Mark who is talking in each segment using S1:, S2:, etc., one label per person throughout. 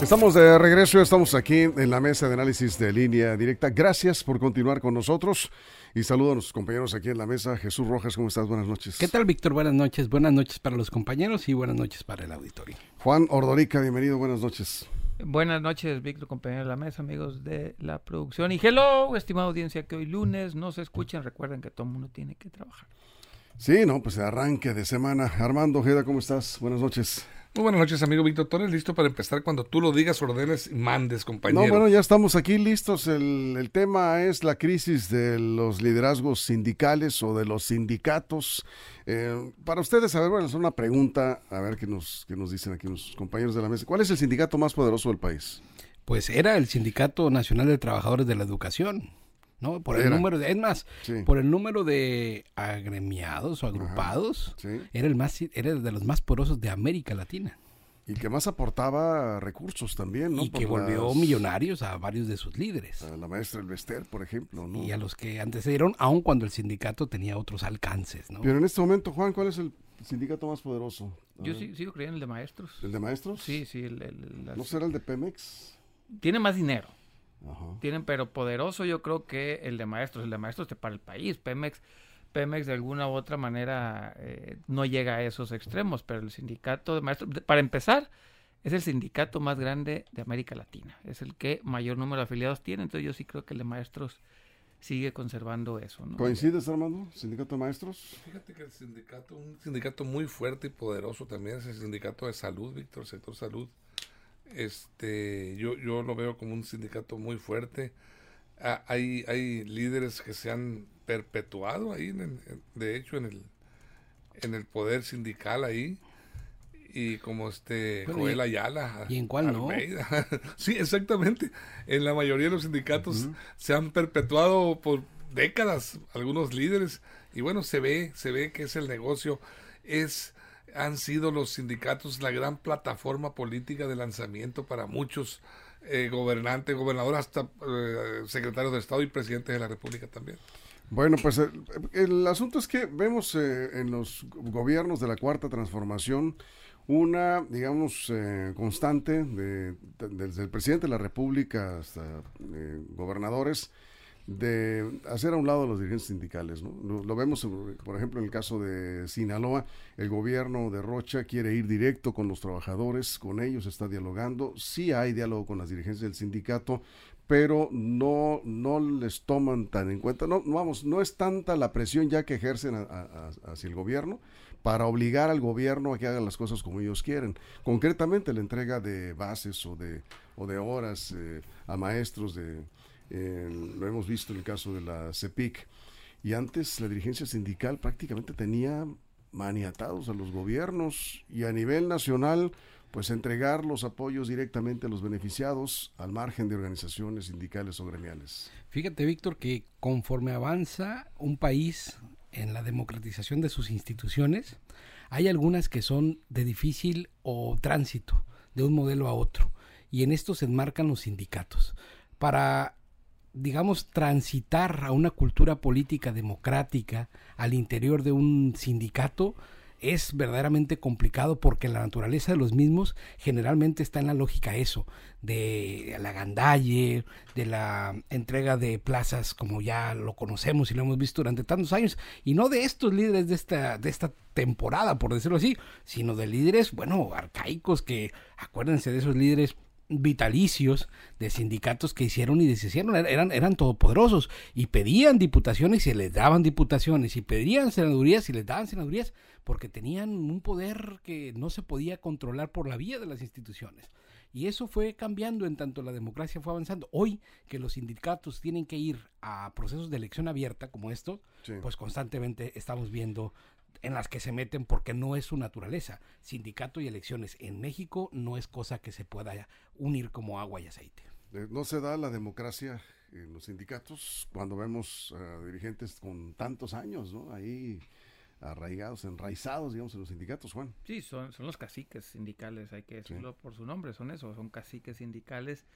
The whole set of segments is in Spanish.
S1: Estamos de regreso, estamos aquí en la mesa de análisis de línea directa. Gracias por continuar con nosotros y saludo a nuestros compañeros aquí en la mesa. Jesús Rojas, ¿cómo estás? Buenas noches.
S2: ¿Qué tal, Víctor? Buenas noches. Buenas noches para los compañeros y buenas noches para el auditorio.
S1: Juan Ordorica, bienvenido, buenas noches.
S3: Buenas noches, Víctor, compañero de la mesa, amigos de la producción. Y hello, estimada audiencia, que hoy lunes no se escuchan. Recuerden que todo el mundo tiene que trabajar.
S1: Sí, no, pues arranque de semana. Armando Ojeda, ¿cómo estás? Buenas noches.
S4: Muy buenas noches, amigo Víctor Torres. Listo para empezar cuando tú lo digas, ordenes y mandes, compañero.
S1: No, bueno, ya estamos aquí listos. El, el, tema es la crisis de los liderazgos sindicales o de los sindicatos. Eh, para ustedes, a ver, bueno, es una pregunta, a ver qué nos, qué nos dicen aquí los compañeros de la mesa. ¿Cuál es el sindicato más poderoso del país?
S2: Pues era el Sindicato Nacional de Trabajadores de la Educación. ¿No? Por el número de, es más, sí. por el número de agremiados o agrupados, sí. era el más, era de los más porosos de América Latina.
S1: Y que más aportaba recursos también, ¿no?
S2: Y por que volvió las... millonarios a varios de sus líderes.
S1: A la maestra Elvester, por ejemplo, ¿no?
S2: Y a los que antecedieron, aun cuando el sindicato tenía otros alcances, ¿no?
S1: Pero en este momento, Juan, ¿cuál es el sindicato más poderoso?
S3: A Yo sí, sigo creyendo en el de maestros.
S1: ¿El de maestros?
S3: Sí, sí. El, el,
S1: las... ¿No será el de Pemex?
S3: Tiene más dinero. Ajá. Tienen, pero poderoso yo creo que el de maestros, el de maestros para el país, Pemex, Pemex de alguna u otra manera eh, no llega a esos extremos, pero el sindicato de maestros, para empezar, es el sindicato más grande de América Latina, es el que mayor número de afiliados tiene, entonces yo sí creo que el de maestros sigue conservando eso. ¿no?
S1: ¿Coincides, Armando? ¿Sindicato de maestros?
S4: Fíjate que el sindicato, un sindicato muy fuerte y poderoso también es el sindicato de salud, Víctor, el sector salud este yo yo lo veo como un sindicato muy fuerte. Ah, hay hay líderes que se han perpetuado ahí en, en, de hecho en el en el poder sindical ahí. Y como este
S2: Bueno,
S4: Joel Ayala
S2: ¿y en cuál no?
S4: Sí exactamente. En la mayoría de los sindicatos se han perpetuado por décadas algunos líderes. Y bueno se ve se ve que es el negocio. Es han sido los sindicatos la gran plataforma política de lanzamiento para muchos eh, gobernantes, gobernadores, hasta eh, secretarios de Estado y presidentes de la República también.
S1: Bueno, pues el, el asunto es que vemos eh, en los gobiernos de la Cuarta Transformación una, digamos, eh, constante de, de- desde el presidente de la República hasta eh, gobernadores de hacer a un lado a los dirigentes sindicales. ¿no? Lo, vemos, por ejemplo, en el caso de Sinaloa, el gobierno de Rocha quiere ir directo con los trabajadores, con ellos está dialogando, sí hay diálogo con las dirigencias del sindicato, pero no, no les toman tan en cuenta, no, vamos, no es tanta la presión ya que ejercen hacia el gobierno para obligar al gobierno a que haga las cosas como ellos quieren. Concretamente la entrega de bases o de, o de horas eh, a maestros de, eh, lo hemos visto en el caso de la CEPIC. Y antes la dirigencia sindical prácticamente tenía maniatados a los gobiernos y a nivel nacional, pues entregar los apoyos directamente a los beneficiados al margen de organizaciones sindicales o gremiales.
S2: Fíjate, Víctor, que conforme avanza un país en la democratización de sus instituciones, hay algunas que son de difícil o tránsito de un modelo a otro. Y en esto se enmarcan los sindicatos. Para, digamos, transitar a una cultura política democrática al interior de un sindicato, es verdaderamente complicado porque la naturaleza de los mismos generalmente está en la lógica eso, de la gandalle, de la entrega de plazas como ya lo conocemos y lo hemos visto durante tantos años, y no de estos líderes de esta, de esta temporada, por decirlo así, sino de líderes, bueno, arcaicos que, acuérdense de esos líderes vitalicios de sindicatos que hicieron y deshicieron, eran, eran todopoderosos y pedían diputaciones y se les daban diputaciones y pedían senadurías y les daban senadurías porque tenían un poder que no se podía controlar por la vía de las instituciones. Y eso fue cambiando en tanto la democracia fue avanzando. Hoy que los sindicatos tienen que ir a procesos de elección abierta como estos,
S1: Sí.
S2: pues constantemente estamos viendo en las que se meten porque no es su naturaleza. Sindicato y elecciones en México no es cosa que se pueda unir como agua y aceite.
S1: Eh, No se da la democracia en los sindicatos cuando vemos a dirigentes con tantos años, ¿no? Ahí arraigados, enraizados, digamos, en los sindicatos, Juan.
S3: Sí, son, son los caciques sindicales, hay que decirlo por su nombre, son eso, son caciques sindicales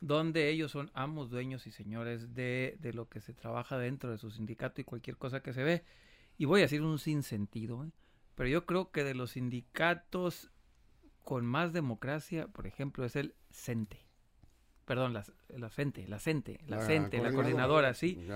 S3: donde ellos son amos, dueños y señores de, de lo que se trabaja dentro de su sindicato y cualquier cosa que se ve. Y voy a decir un sinsentido, ¿eh? pero yo creo que de los sindicatos con más democracia, por ejemplo, es el CENTE. Perdón, la, la CENTE, la CENTE, la, CENTE, la coordinadora, sí.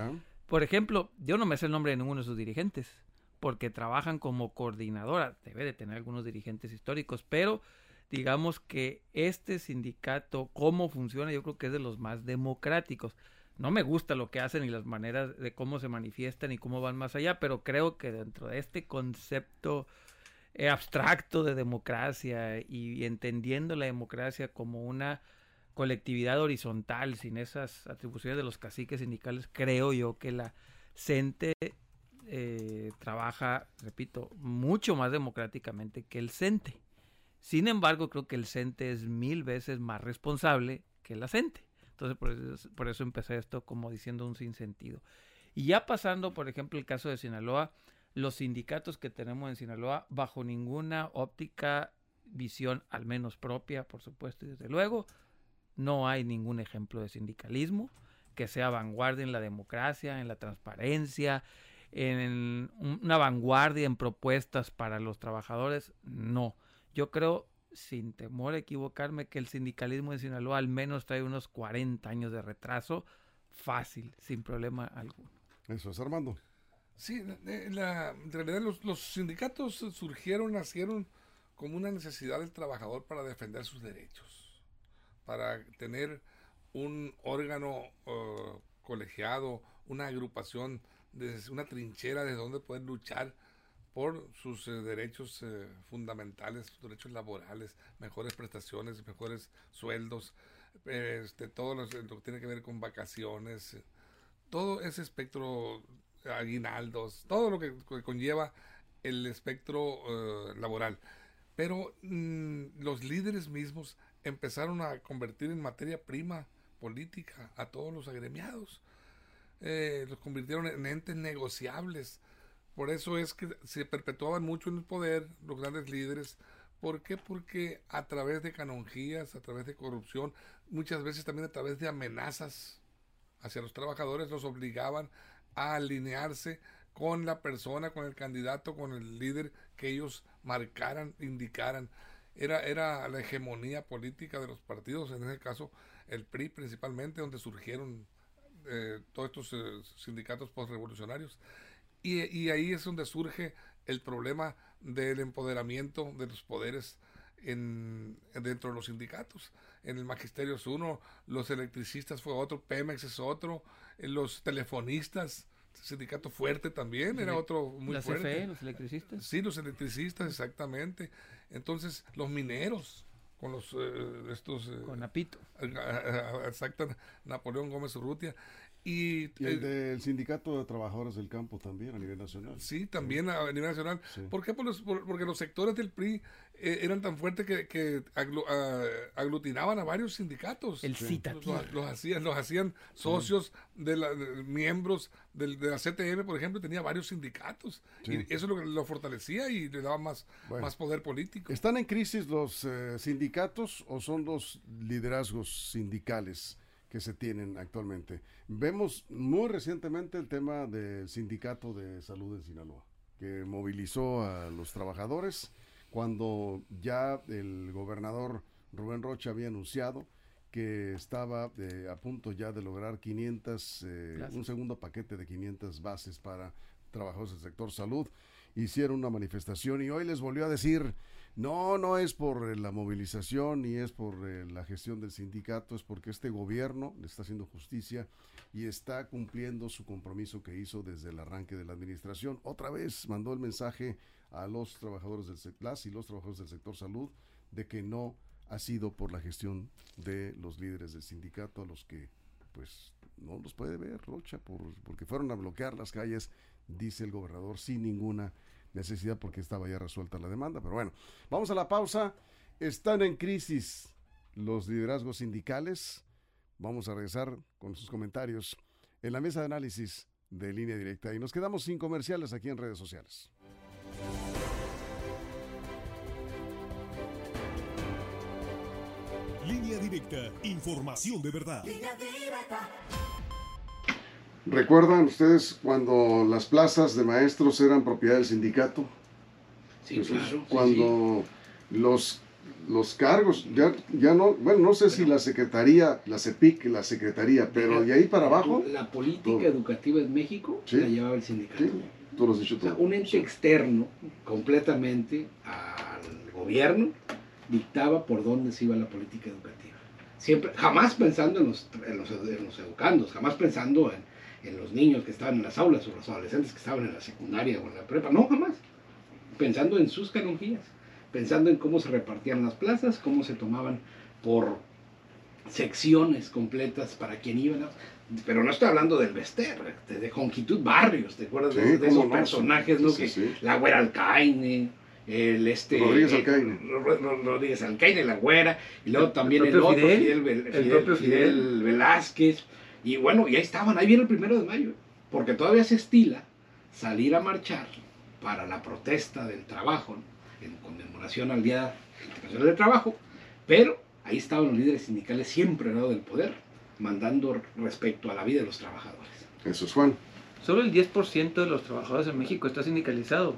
S3: Por ejemplo, yo no me sé el nombre de ninguno de sus dirigentes, porque trabajan como coordinadora. Debe de tener algunos dirigentes históricos, pero digamos que este sindicato, cómo funciona, yo creo que es de los más democráticos. No me gusta lo que hacen y las maneras de cómo se manifiestan y cómo van más allá, pero creo que dentro de este concepto eh, abstracto de democracia y, entendiendo la democracia como una colectividad horizontal, sin esas atribuciones de los caciques sindicales, creo yo que la CENTE eh, trabaja, repito, mucho más democráticamente que el CENTE. Sin embargo, creo que el CENTE es mil veces más responsable que la CENTE. Entonces, por eso, por eso empecé esto como diciendo un sinsentido. Y ya pasando, por ejemplo, el caso de Sinaloa, los sindicatos que tenemos en Sinaloa, bajo ninguna óptica, visión, al menos propia, por supuesto, y desde luego, no hay ningún ejemplo de sindicalismo que sea vanguardia en la democracia, en la transparencia, en una vanguardia en propuestas para los trabajadores. No. Yo creo, sin temor a equivocarme, que el sindicalismo en Sinaloa al menos trae unos 40 años de retraso, fácil, sin problema alguno.
S1: Eso es Armando.
S4: Sí, la, en realidad los, sindicatos surgieron, nacieron como una necesidad del trabajador para defender sus derechos, para tener un órgano uh, colegiado, una agrupación, una trinchera de donde poder luchar por sus eh, derechos eh, fundamentales, sus derechos laborales, mejores prestaciones, mejores sueldos, este, todo lo, que tiene que ver con vacaciones, todo ese espectro, aguinaldos, todo lo que, conlleva el espectro eh, laboral. Pero mm, los líderes mismos empezaron a convertir en materia prima política a todos los agremiados. los convirtieron en entes negociables por eso es que se perpetuaban mucho en el poder los grandes líderes. ¿Por qué? Porque a través de canonjías, a través de corrupción, muchas veces también a través de amenazas hacia los trabajadores, los obligaban a alinearse con la persona, con el candidato, con el líder que ellos marcaran, indicaran. Era, era la hegemonía política de los partidos, en ese caso el PRI principalmente, donde surgieron eh, todos estos eh, sindicatos postrevolucionarios. Y, ahí es donde surge el problema del empoderamiento de los poderes en, dentro de los sindicatos. En el magisterio es uno, los electricistas fue otro, Pemex es otro, eh, los telefonistas, sindicato fuerte también, era otro muy
S3: la
S4: fuerte.
S3: CFE, los electricistas.
S4: Sí, los electricistas, exactamente. Entonces, los mineros, con los eh, estos
S3: eh, con Napito
S4: exacto Napoleón Gómez Urrutia
S1: y, el del Sindicato de Trabajadores del Campo también a nivel nacional.
S4: Sí, también a nivel nacional. ¿Por qué? porque los sectores del PRI eh, eran tan fuertes que, aglutinaban a varios sindicatos.
S3: El CITA.
S4: Los, hacían, los hacían socios de, la, miembros de la CTM, por ejemplo, tenía varios sindicatos. Y eso lo, lo fortalecía y le daba más, más poder político.
S1: ¿Están en crisis los eh, sindicatos o son los liderazgos sindicales? Que se tienen actualmente. Vemos muy recientemente el tema del sindicato de salud en Sinaloa, que movilizó a los trabajadores cuando ya el gobernador Rubén Rocha había anunciado que estaba eh, a punto ya de lograr 500, eh, un segundo paquete de 500 bases para trabajadores del sector salud. Hicieron una manifestación y hoy les volvió a decir, no, no es por eh, la movilización ni es por eh, la gestión del sindicato, es porque este gobierno le está haciendo justicia y está cumpliendo su compromiso que hizo desde el arranque de la administración. Otra vez mandó el mensaje a los trabajadores del sector y los trabajadores del sector salud de que no ha sido por la gestión de los líderes del sindicato a los que pues no los puede ver Rocha por, porque fueron a bloquear las calles, dice el gobernador, sin ninguna necesidad porque estaba ya resuelta la demanda. Pero bueno, vamos a la pausa. Están en crisis los liderazgos sindicales. Vamos a regresar con sus comentarios en la mesa de análisis de línea directa. Y nos quedamos sin comerciales aquí en redes sociales.
S5: Línea directa, información de verdad.
S1: ¿Recuerdan ustedes cuando las plazas de maestros eran propiedad del sindicato?
S3: Sí, claro.
S1: Cuando los los cargos, ya, ya no, bueno, no sé si la Secretaría, la CEPIC, la Secretaría, pero de ahí para abajo,
S2: La política
S1: todo.
S2: educativa en México
S1: Sí.
S2: la llevaba el sindicato.
S1: sí, tú lo has dicho
S2: O sea,
S1: todo.
S2: un ente
S1: Sí.
S2: externo completamente al gobierno dictaba por dónde se iba la política educativa. Siempre, jamás pensando en los, en los, en los educandos, jamás pensando en, en los niños que estaban en las aulas o los adolescentes que estaban en la secundaria o en la prepa, no, jamás. Pensando en sus canonjías, pensando en cómo se repartían las plazas, cómo se tomaban por secciones completas para quien iban a... Pero no estoy hablando del Vester, de, de Jonquitud Barrios, ¿te acuerdas de,
S1: Sí,
S2: de esos
S1: no,
S2: personajes,
S1: sí,
S2: no?
S1: sí,
S2: que
S1: sí.
S2: la güera Alcaine, el este...
S1: Rodríguez
S2: eh,
S1: Alcaine.
S2: Ro- Ro- Rodríguez Alcaine, la güera, y luego también el,
S3: propio
S2: otro,
S3: Fidel,
S2: Fidel,
S3: el
S2: Fidel-
S3: propio
S2: Fidel
S3: Fidel.
S2: Velázquez, y bueno, y ahí estaban, ahí viene el primero de mayo, porque todavía se estila salir a marchar para la protesta del trabajo, ¿no? en conmemoración al Día Internacional del Trabajo, pero ahí estaban los líderes sindicales siempre al lado del poder, mandando respecto a la vida de los trabajadores.
S1: Eso es Juan.
S3: Solo el 10% de los trabajadores en México está sindicalizado.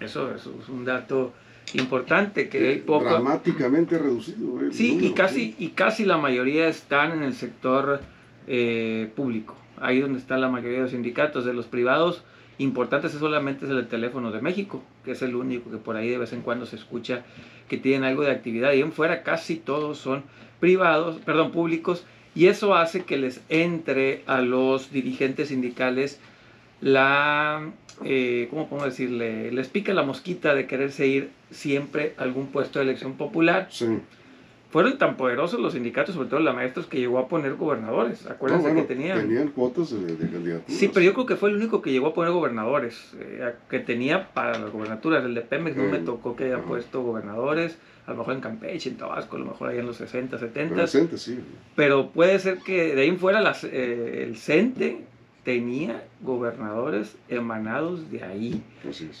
S3: Eso, eso es un dato importante que hay poco.
S1: Dramáticamente reducido. eh, el
S3: Sí, y casi, y casi la mayoría están en el sector eh, público. Ahí donde está la mayoría de los sindicatos. De los privados, importantes es solamente es el de Teléfonos de México, que es el único que por ahí de vez en cuando se escucha que tienen algo de actividad. Y en fuera casi todos son privados, perdón, públicos. Y eso hace que les entre a los dirigentes sindicales la, eh, ¿cómo podemos decirle? Les pica la mosquita de quererse ir siempre a algún puesto de elección popular
S1: Sí.
S3: fueron tan poderosos los sindicatos, sobre todo la maestros, que llegó a poner gobernadores.
S1: No,
S3: Acuérdense
S1: bueno,
S3: que tenían.
S1: tenían cuotas de, de candidaturas.
S3: Sí, pero yo creo que fue el único que llegó a poner gobernadores, eh, que tenía para las gobernaturas. El de Pemex no me tocó que haya
S1: ajá.
S3: puesto gobernadores, a lo mejor en Campeche, en Tabasco, a lo mejor ahí en los 60, 70.
S1: Presente, sí.
S3: Pero puede ser que de ahí en fuera las, eh, el CENTE tenía gobernadores emanados de ahí.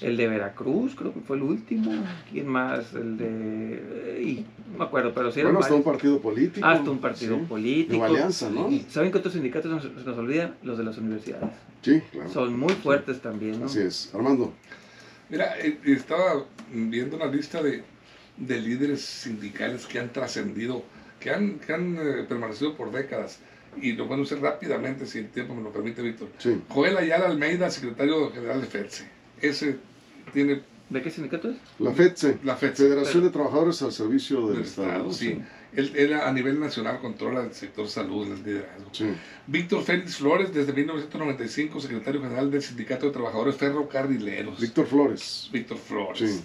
S3: El de Veracruz, creo que fue el último. ¿Quién más? El de. y no me acuerdo, pero sí eran
S1: bueno, hasta un partido político.
S3: Hasta un partido
S1: sí.
S3: político.
S1: Nueva Alianza, ¿no?
S3: Y ¿Saben qué otros sindicatos nos- se nos olvidan? Los de las universidades.
S1: Sí, claro.
S3: Son muy fuertes también, ¿no?
S1: Así es. Armando.
S4: Mira, eh, estaba viendo una lista de, de líderes sindicales que han trascendido, que han, que han eh, permanecido por décadas. Y lo puedo hacer rápidamente, si el tiempo me lo permite, Víctor.
S1: Sí.
S4: Joel Ayala Almeida, secretario general de FEDSE. Ese tiene
S3: ¿De qué sindicato es?
S1: La FEDSE.
S4: la FEDSE.
S1: Federación de Trabajadores al Servicio del,
S4: del
S1: Estado.
S4: Estado, sí. Él, él a nivel nacional controla el sector salud, el liderazgo.
S1: Sí.
S4: Víctor Félix Flores, desde 1995, secretario general del Sindicato de Trabajadores Ferrocarrileros.
S1: Víctor Flores.
S4: Víctor Flores.
S1: Sí.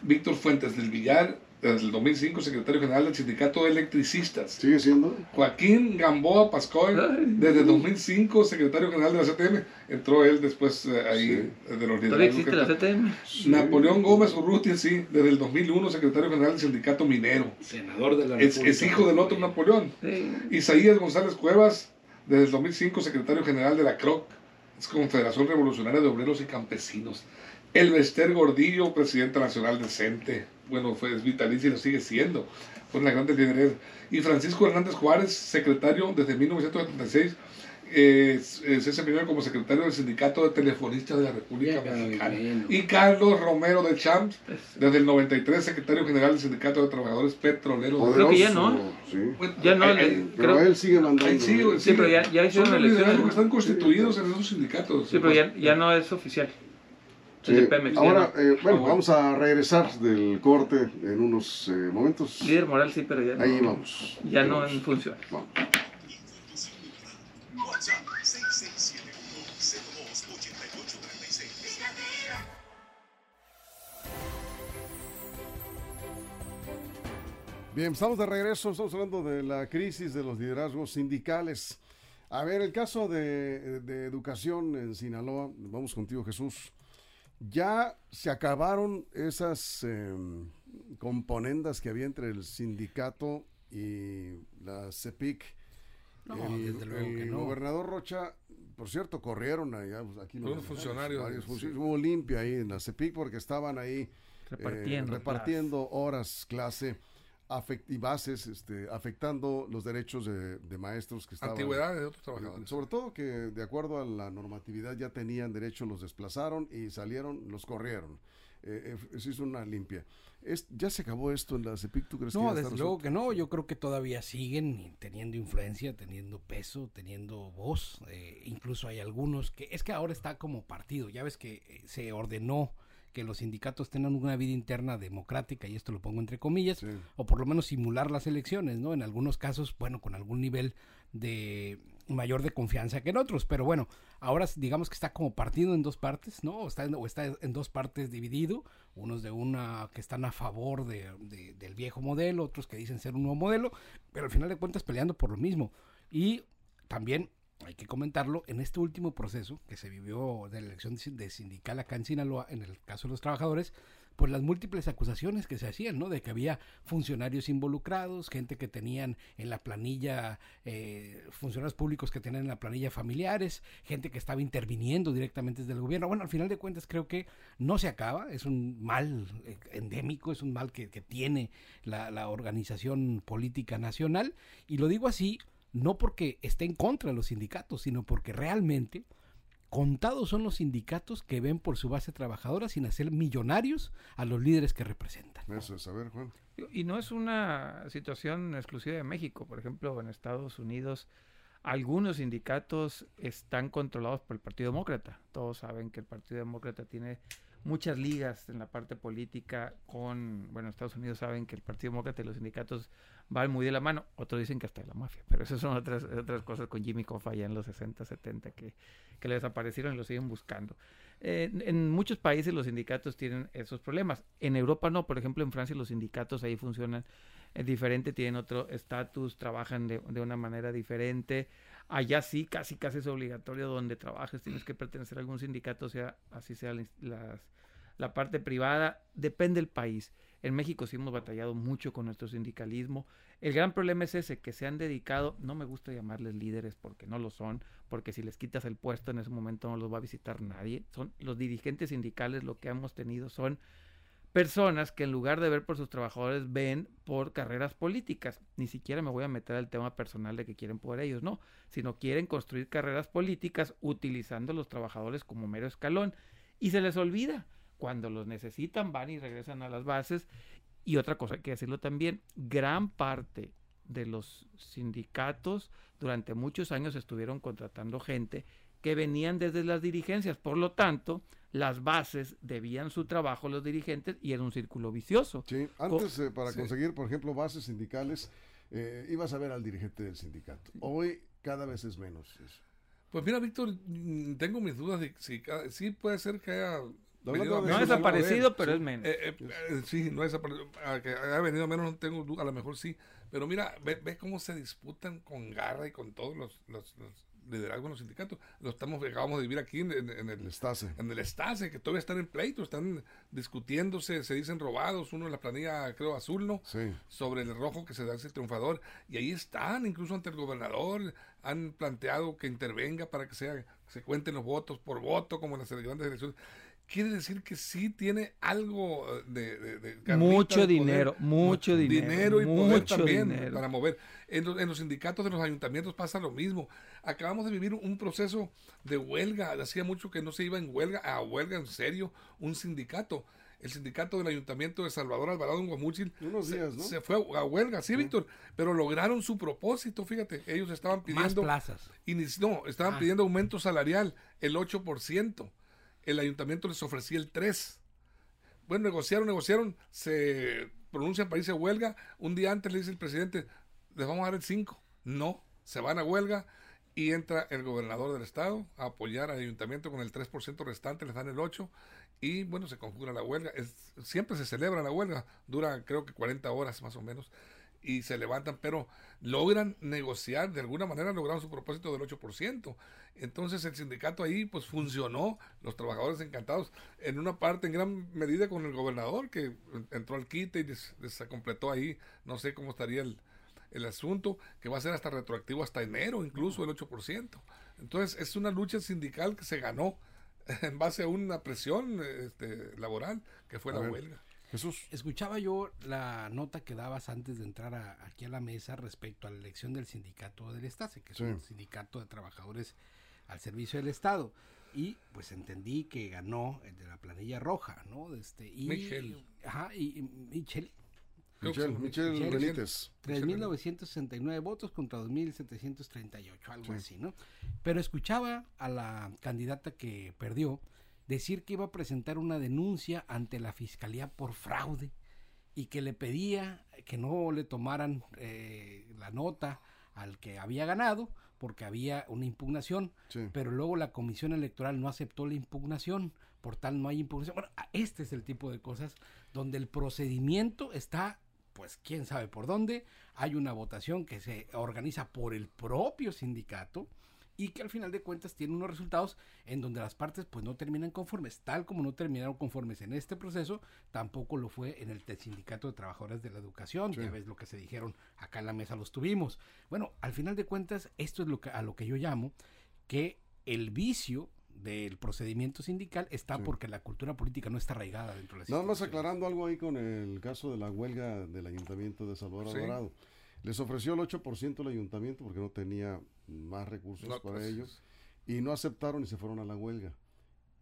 S4: Víctor Fuentes del Villar, desde el 2005, secretario general del Sindicato de Electricistas.
S1: ¿Sigue siendo?
S4: Joaquín Gamboa Pascoy,
S3: Ay.
S4: desde 2005, secretario general de la CTM. Entró él después eh, ahí
S1: Sí.
S4: eh, de los
S3: ¿Todavía existe la. CTM?
S1: Sí.
S4: Napoleón Gómez Urrutia, sí, desde el 2001, secretario general del Sindicato Minero.
S2: Senador de la
S4: Es,
S2: República.
S4: es hijo del otro Napoleón.
S3: Sí.
S4: Isaías González Cuevas, desde el 2005, secretario general de la CROC, es Confederación Revolucionaria de Obreros y Campesinos. Elvester Gordillo, presidente nacional de CENTE, bueno, fue es vitalicio y lo sigue siendo, fue una grande lideresa. Y Francisco Hernández Juárez, secretario desde 1976, eh, se se desempeñó como secretario del Sindicato de Telefonistas de la República
S2: Ya,
S4: Mexicana.
S2: bueno.
S4: Y Carlos Romero de Champs, desde el 93, secretario general del Sindicato de Trabajadores Petroleros. de
S3: Creo que ya
S1: Poderoso,
S3: no.
S1: Sí.
S4: Bueno,
S3: Ya no,
S4: eh,
S3: le-
S4: eh,
S1: Pero
S3: creo-
S1: él sigue mandando.
S4: Ahí sigue,
S1: ¿no?
S3: Sí, pero ya- ya hicieron elecciones,
S4: liderazgos
S3: ¿no?
S4: que están constituidos en esos sindicatos.
S3: Sí, pero ya, ya no es oficial. Pemex,
S1: Ahora, eh, bueno,
S4: Ah, bueno.
S1: vamos a regresar del corte en unos eh, momentos.
S3: Líder moral sí, pero ya no,
S1: Ahí vamos.
S3: ya no
S1: Vamos.
S3: en función.
S1: Vamos.
S5: WhatsApp 6671-028836.
S1: Bien, estamos de regreso, estamos hablando de la crisis de los liderazgos sindicales. A ver, el caso de, de educación en Sinaloa, vamos contigo Jesús. Ya se acabaron esas eh, componendas que había entre el sindicato y la CEPIC.
S2: No,
S1: el,
S2: desde luego
S1: el
S2: que no.
S1: gobernador Rocha, por cierto, corrieron allá, pues, aquí
S4: funcionarios,
S1: varios
S4: sí.
S1: Hubo limpia ahí en la CEPIC porque estaban ahí
S3: Repartiendo.
S1: eh, repartiendo horas clase afect- y bases, este, afectando los derechos de, de maestros que estaban.
S4: Antigüedades de otros trabajadores.
S1: Sobre todo que de acuerdo a la normatividad ya tenían derecho, los desplazaron y salieron, los corrieron. Eh, eh, se hizo una limpia. Es, ¿Ya se acabó esto en la CEPIC? ¿Tú crees
S2: No,
S1: que
S2: desde luego
S1: resuelto?
S2: que no. Yo creo que todavía siguen teniendo influencia, teniendo peso, teniendo voz. Eh, incluso hay algunos que es que ahora está como partido. Ya ves que eh, se ordenó que los sindicatos tengan una vida interna democrática, y esto lo pongo entre comillas,
S1: Sí.
S2: o por lo menos simular las elecciones, ¿no? En algunos casos, bueno, con algún nivel de mayor de confianza que en otros, pero bueno, ahora digamos que está como partido en dos partes, ¿no? O está en, o está en dos partes dividido, unos de una que están a favor de, de- del viejo modelo, otros que dicen ser un nuevo modelo, pero al final de cuentas peleando por lo mismo. Y también hay que comentarlo, en este último proceso que se vivió de la elección de sin- de sindical acá en Sinaloa, en el caso de los trabajadores, pues las múltiples acusaciones que se hacían, ¿no? De que había funcionarios involucrados, gente que tenían en la planilla, eh, funcionarios públicos que tenían en la planilla familiares, gente que estaba interviniendo directamente desde el gobierno. Bueno, al final de cuentas creo que no se acaba, es un mal eh, endémico, es un mal que, tiene la organización política nacional, y lo digo así no porque esté en contra de los sindicatos, sino porque realmente contados son los sindicatos que ven por su base trabajadora sin hacer millonarios a los líderes que representan.
S1: Eso es, a ver, Juan.
S3: Y no es una situación exclusiva de México. Por ejemplo, en Estados Unidos, algunos sindicatos están controlados por el Partido Demócrata. Todos saben que el Partido Demócrata tiene muchas ligas en la parte política con, bueno, Estados Unidos saben que el Partido Demócrata y los sindicatos van muy de la mano. Otros dicen que hasta la mafia, pero esas son otras, otras cosas con Jimmy Hoffa allá en los 60, 70 que, que le desaparecieron y lo siguen buscando. Eh, en, en muchos países los sindicatos tienen esos problemas. En Europa no, por ejemplo en Francia los sindicatos ahí funcionan eh, diferente, tienen otro estatus, trabajan de, de una manera diferente. Allá sí, casi casi es obligatorio donde trabajes, tienes que pertenecer a algún sindicato, sea así sea las, la parte privada, depende del país. En México sí hemos batallado mucho con nuestro sindicalismo. El gran problema es ese, que se han dedicado, no me gusta llamarles líderes porque no lo son, porque si les quitas el puesto en ese momento no los va a visitar nadie. Son los dirigentes sindicales lo que hemos tenido son personas que en lugar de ver por sus trabajadores ven por carreras políticas. Ni siquiera me voy a meter al tema personal de que quieren por ellos, no, sino quieren construir carreras políticas utilizando a los trabajadores como mero escalón y se les olvida. Cuando los necesitan van y regresan a las bases. Y otra cosa hay que decirlo también, gran parte de los sindicatos durante muchos años estuvieron contratando gente que venían desde las dirigencias. Por lo tanto, las bases debían su trabajo a los dirigentes y era un círculo vicioso.
S1: Sí, antes eh, para
S4: sí.
S1: conseguir, por ejemplo, bases sindicales, eh, ibas a ver al dirigente del sindicato. Hoy cada vez es menos eso.
S4: Pues mira, Víctor, mm, tengo mis dudas de si sí puede ser que haya
S3: No ha
S1: eso,
S3: desaparecido, pero
S1: sí.
S3: es menos.
S4: Eh, eh, eh, sí, no ha desaparecido. A que haya venido menos no tengo duda, a lo mejor sí. Pero mira, ve, ve cómo se disputan con garra y con todos los, los, los liderazgos en los sindicatos. Lo estamos, acabamos de vivir aquí en, en- en el,
S1: El Stase.
S4: en el Estase, que todavía están en pleito, están discutiéndose, se dicen robados, uno en la planilla, creo, azul, ¿no?
S1: Sí.
S4: Sobre el rojo que se da ese triunfador. Y ahí están, incluso ante el gobernador, han planteado que intervenga para que sea, se cuenten los votos por voto, como en las grandes elecciones. Quiere decir que sí tiene algo eh, de, de- de carnita
S3: Mucho
S4: de poder.
S3: dinero, mucho dinero,
S4: y poder
S3: mucho
S4: también
S3: dinero.
S4: para mover. En los, en los sindicatos de los ayuntamientos pasa lo mismo. Acabamos de vivir un proceso de huelga. Hacía mucho que no se iba en huelga, a huelga en serio, un sindicato. El sindicato del ayuntamiento de Salvador Alvarado en Guamúchil
S1: Unos
S4: se,
S1: días, ¿no?
S4: se fue a, huelga, sí, Víctor, pero lograron su propósito, fíjate, ellos estaban
S2: Más
S4: pidiendo
S2: plazas.
S4: Inici- no, estaban
S2: Ah.
S4: pidiendo aumento salarial, el 8%. El ayuntamiento les ofrecía el 3%. Bueno, negociaron, negociaron, se pronuncian irse a huelga. Un día antes le dice el presidente, les vamos a dar el 5%. No, se van a huelga y entra el gobernador del estado a apoyar al ayuntamiento con el 3% restante, les dan el 8% y bueno, se conjura la huelga. Es- siempre se celebra la huelga, dura creo que 40 horas más o menos y se levantan, pero logran negociar, de alguna manera lograron su propósito del 8%. Entonces el sindicato ahí pues funcionó, los trabajadores encantados, en una parte en gran medida con el gobernador que entró al quite y les, les completó ahí, no sé cómo estaría el, el asunto, que va a ser hasta retroactivo hasta enero, incluso el 8%. Entonces es una lucha sindical que se ganó en base a una presión este, laboral que fue
S1: A
S4: la
S1: ver.
S4: huelga.
S1: Jesús.
S2: Escuchaba yo la nota que dabas antes de entrar a- aquí a la mesa respecto a la elección del sindicato del Estase, que es
S1: Sí.
S2: un sindicato de trabajadores al servicio del Estado. y pues entendí que ganó el de la planilla roja, ¿no? Este, y,
S4: Michel.
S2: Ajá, y, y Michel.
S1: Michel, Michel
S2: Michel.
S1: Benítez.
S2: 3.969 votos contra 2.738, algo así, ¿no? Pero escuchaba a la candidata que perdió decir que iba a presentar una denuncia ante la fiscalía por fraude y que le pedía que no le tomaran eh, la nota al que había ganado porque había una impugnación,
S1: Sí.
S2: pero luego la comisión electoral no aceptó la impugnación, por tal no hay impugnación. Bueno, este es el tipo de cosas donde el procedimiento está, pues quién sabe por dónde, hay una votación que se organiza por el propio sindicato y que al final de cuentas tiene unos resultados en donde las partes pues no terminan conformes, tal como no terminaron conformes en este proceso, tampoco lo fue en el sindicato de trabajadores de la educación, ya ves lo que se dijeron acá en la mesa los tuvimos. Bueno, al final de cuentas esto es lo que a lo que yo llamo que el vicio del procedimiento sindical está porque la cultura política no está arraigada dentro de las
S1: Nada más aclarando algo ahí con el caso de la huelga del ayuntamiento de Salvador
S4: Sí.
S1: Alvarado. Les ofreció el 8% el ayuntamiento porque no tenía más recursos
S4: No,
S1: para
S4: pues,
S1: ellos y no aceptaron y se fueron a la huelga.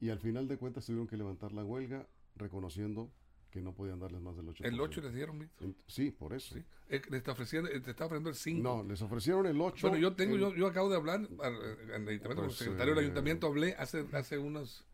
S1: Y al final de cuentas tuvieron que levantar la huelga reconociendo que no podían darles más del 8%.
S4: El 8 les dieron, Víctor.
S1: Sí, por eso.
S4: Sí. Eh, le está ofreciendo, eh, te está ofreciendo el 5.
S1: No, les ofrecieron el 8.
S4: Bueno, yo tengo,
S1: el-
S4: yo, yo acabo de hablar al- en el ayuntamiento, con el
S1: Pues,
S4: secretario del
S1: eh,
S4: ayuntamiento, hablé hace, hace unos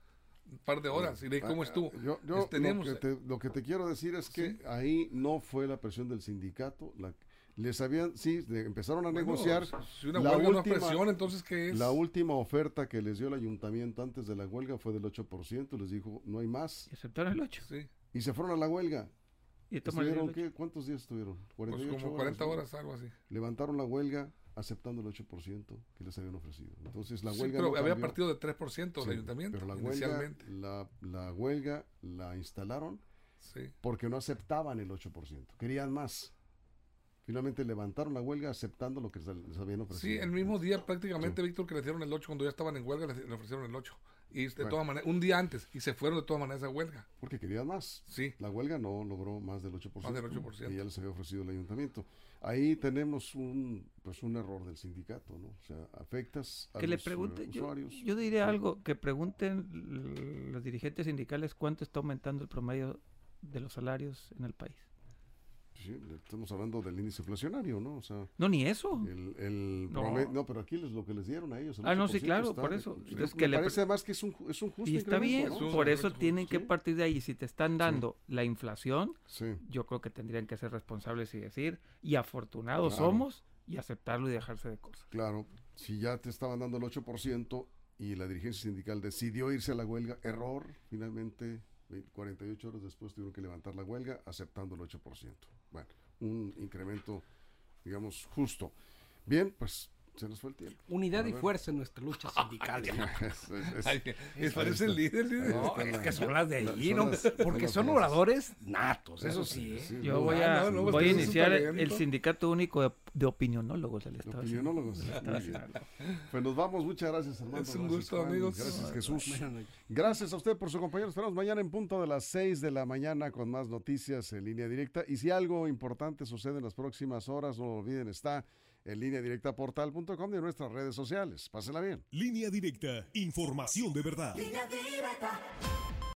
S4: un par de horas y le dije cómo
S1: Ah,
S4: estuvo.
S1: Yo, yo
S4: Es- tenemos,
S1: lo, que te, lo que te quiero decir es que ahí no fue la presión del sindicato. La, les habían, sí, de- empezaron a
S4: Bueno,
S1: negociar.
S4: Si una
S1: la
S4: huelga no es
S1: última-
S4: presión, entonces ¿qué es?
S1: La última oferta que les dio el ayuntamiento antes de la huelga fue del 8%. Les dijo, no hay más.
S3: Y aceptaron el 8.
S4: Sí,
S1: Y se fueron a la huelga.
S3: Y
S1: ¿Estuvieron
S3: 8.
S1: qué? ¿Cuántos días estuvieron?
S4: pues
S1: 48
S4: como 40
S1: ¿no?
S4: horas, algo así.
S1: Levantaron la huelga aceptando el 8% que les habían ofrecido. Entonces la
S4: Sí,
S1: huelga
S4: pero
S1: no
S4: había
S1: cambió.
S4: partido de 3% del
S1: Sí,
S4: ayuntamiento
S1: Pero la huelga,
S4: inicialmente.
S1: la, la huelga la instalaron
S4: Sí.
S1: porque no aceptaban el 8%, querían más. Finalmente levantaron la huelga aceptando lo que les habían ofrecido.
S4: Sí, el mismo día prácticamente, Víctor, que le dieron el 8, cuando ya estaban en huelga, le, ofrecieron el 8. Y de
S1: Bueno.
S4: todas maneras, un día antes, y se fueron de todas maneras a huelga.
S1: Porque querían más.
S4: Sí.
S1: La huelga no logró más del 8%.
S4: Más del 8%.
S1: Que ya les había ofrecido el ayuntamiento. Ahí tenemos un pues un error del sindicato, ¿no? O sea, afectas a
S3: Que le
S1: los,
S3: pregunten,
S1: eh,
S3: yo,
S1: usuarios.
S3: yo diría algo, que pregunten los dirigentes sindicales cuánto está aumentando el promedio de los salarios en el país.
S1: Sí, estamos hablando del índice inflacionario, ¿no? O sea,
S3: No, ni eso.
S1: el, el
S3: No.
S1: promedio- no, pero aquí es lo que les dieron a ellos. el
S3: Ah, no, sí,
S1: 8%
S3: claro, por eso.
S1: me
S3: Entonces, que le
S1: parece además que es un, es un justo
S3: Y está bien, por eso tienen que partir de ahí. Si te están dando la inflación,
S1: Sí.
S3: yo creo que tendrían que ser responsables y decir, y afortunados
S1: Claro.
S3: somos, y aceptarlo y dejarse de cosas.
S1: Claro, si ya te estaban dando el 8% y la dirigencia sindical decidió irse a la huelga, error, finalmente, 20 48 horas después tuvieron que levantar la huelga aceptando el 8%. Bueno, un incremento, digamos, justo. Bien, pues se nos fue el tiempo.
S2: Unidad y fuerza en nuestra lucha sindical.
S1: Es- es- es-
S4: Ay, es- parece el líder, líder.
S2: No, es
S1: la-
S2: que son las de allí, ¿no?
S1: las-
S2: Porque
S1: son
S2: oradores natos, eso sí. ¿eh?
S1: Sí,
S3: Yo
S1: no,
S3: voy
S4: Ah,
S3: a, voy a iniciar el sindicato único de, de opinionólogos del Estado.
S1: opinionólogos. Muy bien. Pues nos vamos, muchas gracias, Armando.
S4: Es un
S1: Gracias,
S4: gusto,
S1: Juan.
S4: amigos.
S1: Gracias, Jesús.
S2: Buenas noches.
S1: Gracias a usted por su compañero. Esperamos mañana en punto de las 6 de la mañana con más noticias en línea directa. Y si algo importante sucede en las próximas horas, no lo olviden, está en línea directa portal.com de nuestras redes sociales. Pásenla bien.
S5: Línea directa, información de verdad.
S6: Línea directa.